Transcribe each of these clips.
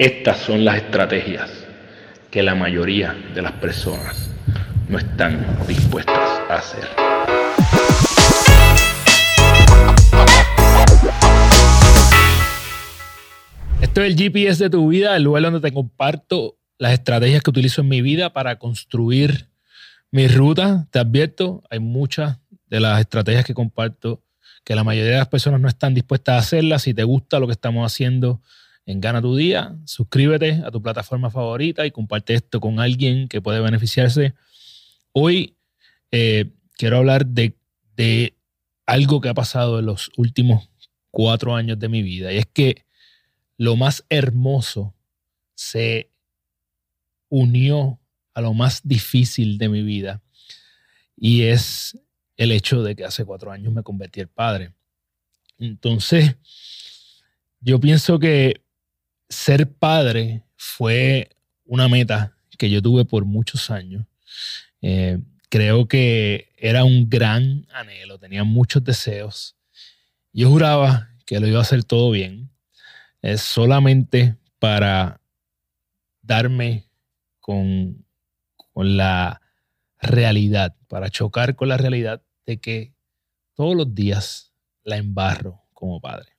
Estas son las estrategias que la mayoría de las personas no están dispuestas a hacer. Esto es el GPS de tu vida, el lugar donde te comparto las estrategias que utilizo en mi vida para construir mi ruta. Te advierto, hay muchas de las estrategias que comparto que la mayoría de las personas no están dispuestas a hacerlas. Si te gusta lo que estamos haciendo en Gana tu Día, suscríbete a tu plataforma favorita y comparte esto con alguien que puede beneficiarse. Hoy eh, quiero hablar de, de algo que ha pasado en los últimos cuatro años de mi vida y es que lo más hermoso se unió a lo más difícil de mi vida y es el hecho de que hace cuatro años me convertí en padre. Entonces, yo pienso que ser padre fue una meta que yo tuve por muchos años. Eh, creo que era un gran anhelo, tenía muchos deseos. Yo juraba que lo iba a hacer todo bien, solamente para darme con la realidad, para chocar con la realidad de que todos los días la embarro como padre.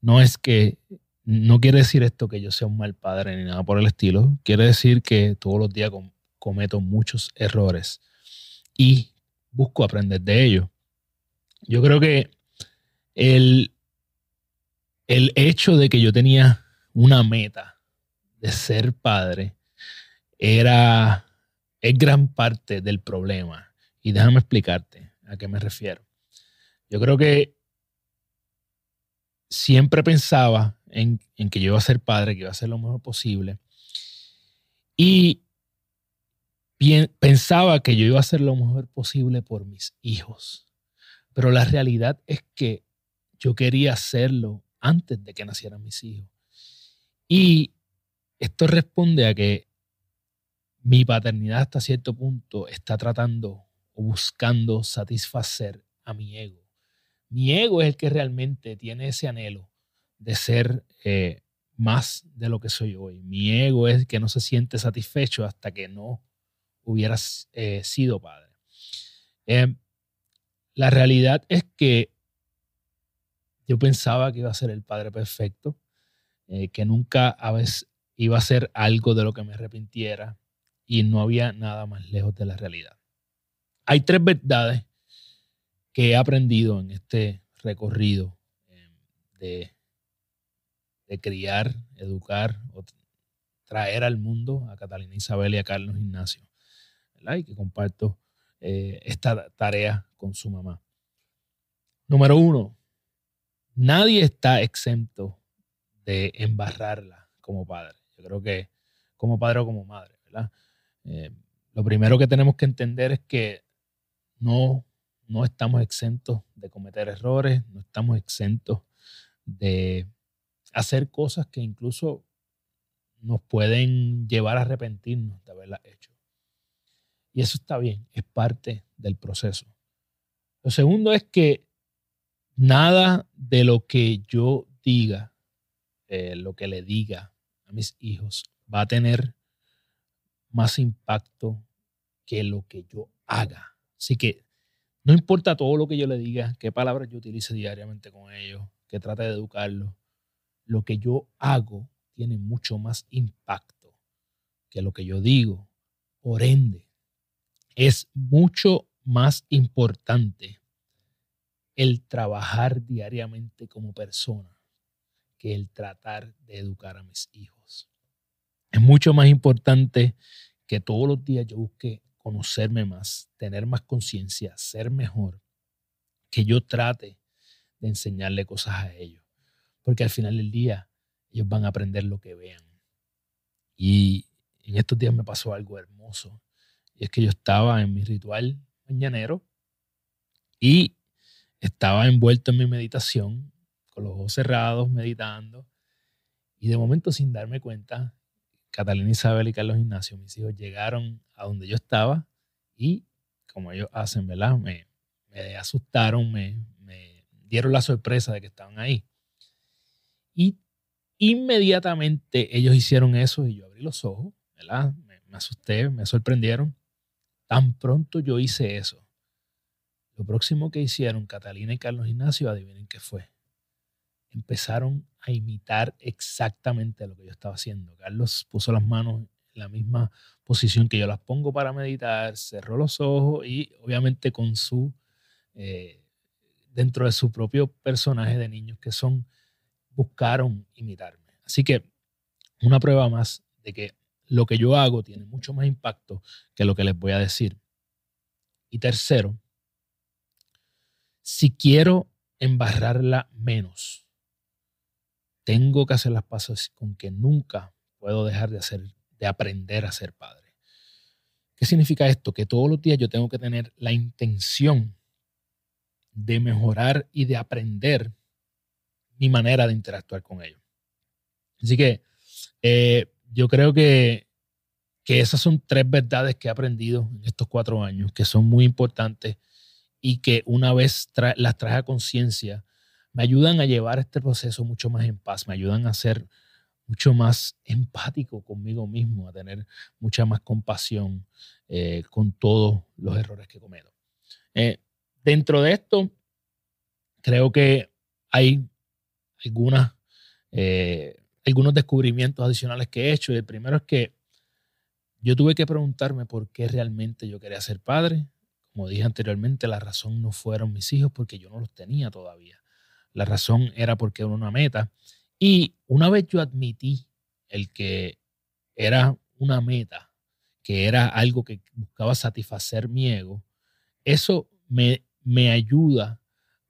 No es que, no quiere decir esto que yo sea un mal padre ni nada por el estilo, quiere decir que todos los días cometo muchos errores y busco aprender de ellos. Yo creo que el, el hecho de que yo tenía una meta de ser padre era, es gran parte del problema. Y déjame explicarte a qué me refiero. Yo creo que siempre pensaba en, que yo iba a ser padre, que iba a ser lo mejor posible. Y pensaba que yo iba a hacer lo mejor posible por mis hijos. Pero la realidad es que yo quería hacerlo antes de que nacieran mis hijos. Y esto responde a que mi paternidad hasta cierto punto está tratando o buscando satisfacer a mi ego. Mi ego es el que realmente tiene ese anhelo de ser eh, más de lo que soy hoy. Mi ego es que no se siente satisfecho hasta que no hubiera eh, sido padre. Eh, la realidad es que yo pensaba que iba a ser el padre perfecto, que nunca a veces iba a ser algo de lo que me arrepintiera y no había nada más lejos de la realidad. Hay tres verdades que he aprendido en este recorrido de, de criar, educar, o traer al mundo a Catalina Isabel y a Carlos Ignacio, y que comparto eh, esta tarea con su mamá. Número uno, nadie está exento de embarrarla como padre. Yo creo que como padre o como madre, ¿verdad? Eh, lo primero que tenemos que entender es que no, no estamos exentos de cometer errores, no estamos exentos de hacer cosas que incluso nos pueden llevar a arrepentirnos de haberlas hecho. Y eso está bien, es parte del proceso. Lo segundo es que nada de lo que yo diga, eh, lo que le diga a mis hijos, va a tener más impacto que lo que yo haga. Así que no importa todo lo que yo le diga, qué palabras yo utilice diariamente con ellos, que trate de educarlos, lo que yo hago tiene mucho más impacto que lo que yo digo. Por ende, es mucho más importante el trabajar diariamente como persona que el tratar de educar a mis hijos. Es mucho más importante que todos los días yo busque conocerme más, tener más conciencia, ser mejor, que yo trate de enseñarle cosas a ellos. Porque al final del día ellos van a aprender lo que vean. Y en estos días me pasó algo hermoso. Y es que yo estaba en mi ritual mañanero y estaba envuelto en mi meditación, con los ojos cerrados, meditando, y de momento sin darme cuenta, Catalina Isabel y Carlos Ignacio, mis hijos, llegaron a donde yo estaba y, como ellos hacen, ¿verdad? Me, me asustaron, me, me dieron la sorpresa de que estaban ahí. Y inmediatamente ellos hicieron eso y yo abrí los ojos. Me, me asusté, me sorprendieron. Tan pronto yo hice eso, lo próximo que hicieron Catalina y Carlos Ignacio, adivinen qué fue. Empezaron a imitar exactamente lo que yo estaba haciendo. Carlos puso las manos en la misma posición que yo las pongo para meditar, cerró los ojos y obviamente con su, eh, dentro de su propio personaje de niños que son, buscaron imitarme. Así que una prueba más de que lo que yo hago tiene mucho más impacto que lo que les voy a decir. Y tercero, si quiero embarrarla menos, tengo que hacer las pasos con que nunca puedo dejar de hacer, de aprender a ser padre. ¿Qué significa esto? Que todos los días yo tengo que tener la intención de mejorar y de aprender mi manera de interactuar con ellos. Así que eh, yo creo que, que esas son tres verdades que he aprendido en estos cuatro años, que son muy importantes y que una vez las traje a conciencia, me ayudan a llevar este proceso mucho más en paz, me ayudan a ser mucho más empático conmigo mismo, a tener mucha más compasión eh, con todos los errores que cometo. Eh, dentro de esto, creo que hay algunas, eh, algunos descubrimientos adicionales que he hecho. el primero es que yo tuve que preguntarme por qué realmente yo quería ser padre. Como dije anteriormente, la razón no fueron mis hijos porque yo no los tenía todavía. La razón era porque era una meta. Y una vez yo admití el que era una meta, que era algo que buscaba satisfacer mi ego, eso me, me ayuda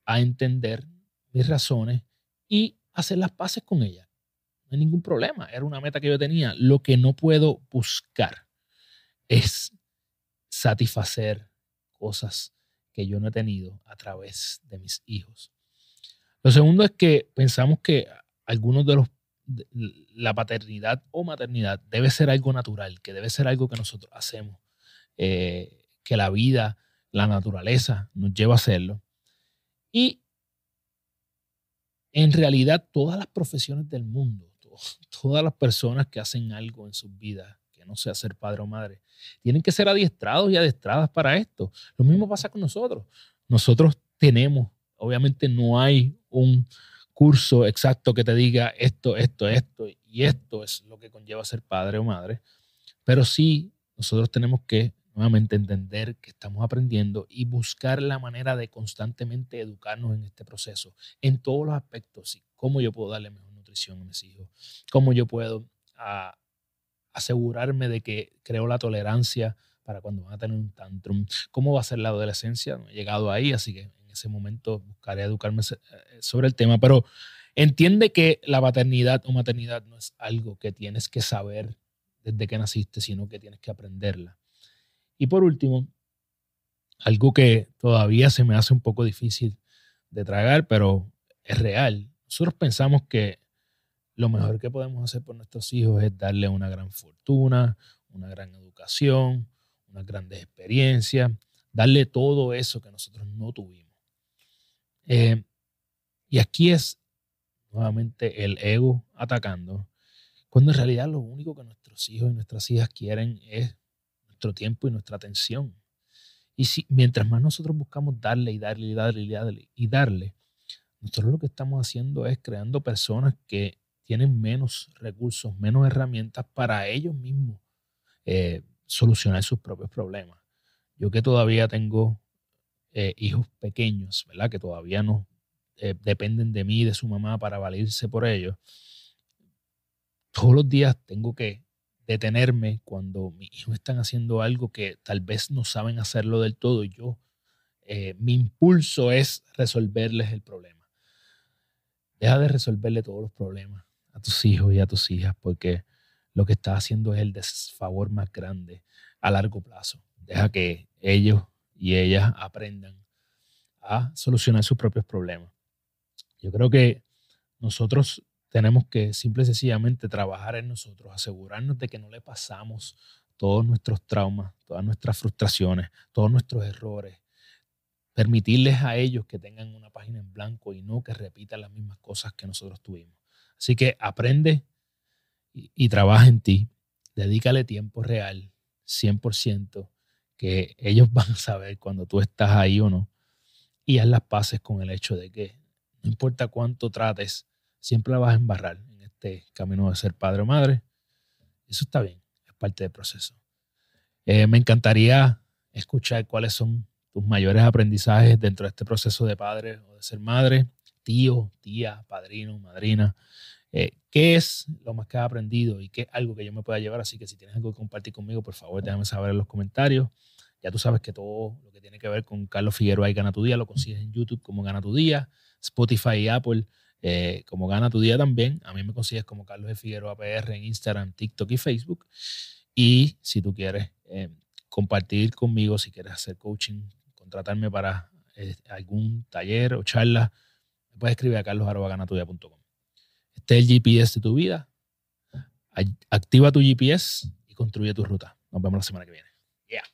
a entender mis razones y hacer las paces con ellas. No hay ningún problema, era una meta que yo tenía. Lo que no puedo buscar es satisfacer cosas que yo no he tenido a través de mis hijos. Lo segundo es que pensamos que algunos de los la paternidad o maternidad debe ser algo natural, que debe ser algo que nosotros hacemos, eh, que la vida, la naturaleza nos lleva a hacerlo. Y en realidad todas las profesiones del mundo, todas las personas que hacen algo en sus vidas, que no sea ser padre o madre, tienen que ser adiestrados y adiestradas para esto. Lo mismo pasa con nosotros. Nosotros tenemos, obviamente no hay un curso exacto que te diga esto, esto, esto y esto es lo que conlleva ser padre o madre, pero sí nosotros tenemos que nuevamente entender que estamos aprendiendo y buscar la manera de constantemente educarnos en este proceso, en todos los aspectos, cómo yo puedo darle mejor nutrición a mis hijos, cómo yo puedo ah, asegurarme de que creo la tolerancia para cuando van a tener un tantrum, cómo va a ser la adolescencia, no he llegado ahí, así que ese momento buscaré educarme eh, sobre el tema, pero entiende que la paternidad o maternidad no es algo que tienes que saber desde que naciste, sino que tienes que aprenderla. Y por último, algo que todavía se me hace un poco difícil de tragar, pero es real. Nosotros pensamos que lo mejor que podemos hacer por nuestros hijos es darle una gran fortuna, una gran educación, unas grandes experiencias, darle todo eso que nosotros no tuvimos. Eh, y aquí es nuevamente el ego atacando, cuando en realidad lo único que nuestros hijos y nuestras hijas quieren es nuestro tiempo y nuestra atención. Y si mientras más nosotros buscamos darle y darle y darle y darle y darle, nosotros lo que estamos haciendo es creando personas que tienen menos recursos, menos herramientas para ellos mismos eh, solucionar sus propios problemas. Yo que todavía tengo eh, hijos pequeños, ¿verdad? Que todavía no eh, dependen de mí de su mamá para valerse por ellos. Todos los días tengo que detenerme cuando mis hijos están haciendo algo que tal vez no saben hacerlo del todo yo, eh, mi impulso es resolverles el problema. Deja de resolverle todos los problemas a tus hijos y a tus hijas porque lo que estás haciendo es el desfavor más grande a largo plazo. Deja que ellos y ellas aprendan a solucionar sus propios problemas. Yo creo que nosotros tenemos que simple y sencillamente trabajar en nosotros, asegurarnos de que no le pasamos todos nuestros traumas, todas nuestras frustraciones, todos nuestros errores, permitirles a ellos que tengan una página en blanco y no que repitan las mismas cosas que nosotros tuvimos. Así que aprende y, y trabaja en ti. Dedícale tiempo real, 100%, que ellos van a saber cuando tú estás ahí o no. Y haz las paces con el hecho de que no importa cuánto trates, siempre la vas a embarrar en este camino de ser padre o madre. Eso está bien, es parte del proceso. Eh, me encantaría escuchar cuáles son tus mayores aprendizajes dentro de este proceso de padre o de ser madre, tío, tía, padrino, madrina. Eh, ¿Qué es lo más que has aprendido y qué es algo que yo me pueda llevar? Así que si tienes algo que compartir conmigo, por favor, déjame saber en los comentarios. Ya tú sabes que todo lo que tiene que ver con Carlos Figueroa y Gana Tu Día lo consigues en YouTube como Gana Tu Día, Spotify y Apple eh, como Gana Tu Día también. A mí me consigues como Carlos de Figueroa PR en Instagram, TikTok y Facebook. Y si tú quieres eh, compartir conmigo, si quieres hacer coaching, contratarme para eh, algún taller o charla, me puedes escribir a carlos.ganatuya.com. Este es el GPS de tu vida. Activa tu GPS y construye tu ruta. Nos vemos la semana que viene. Yeah.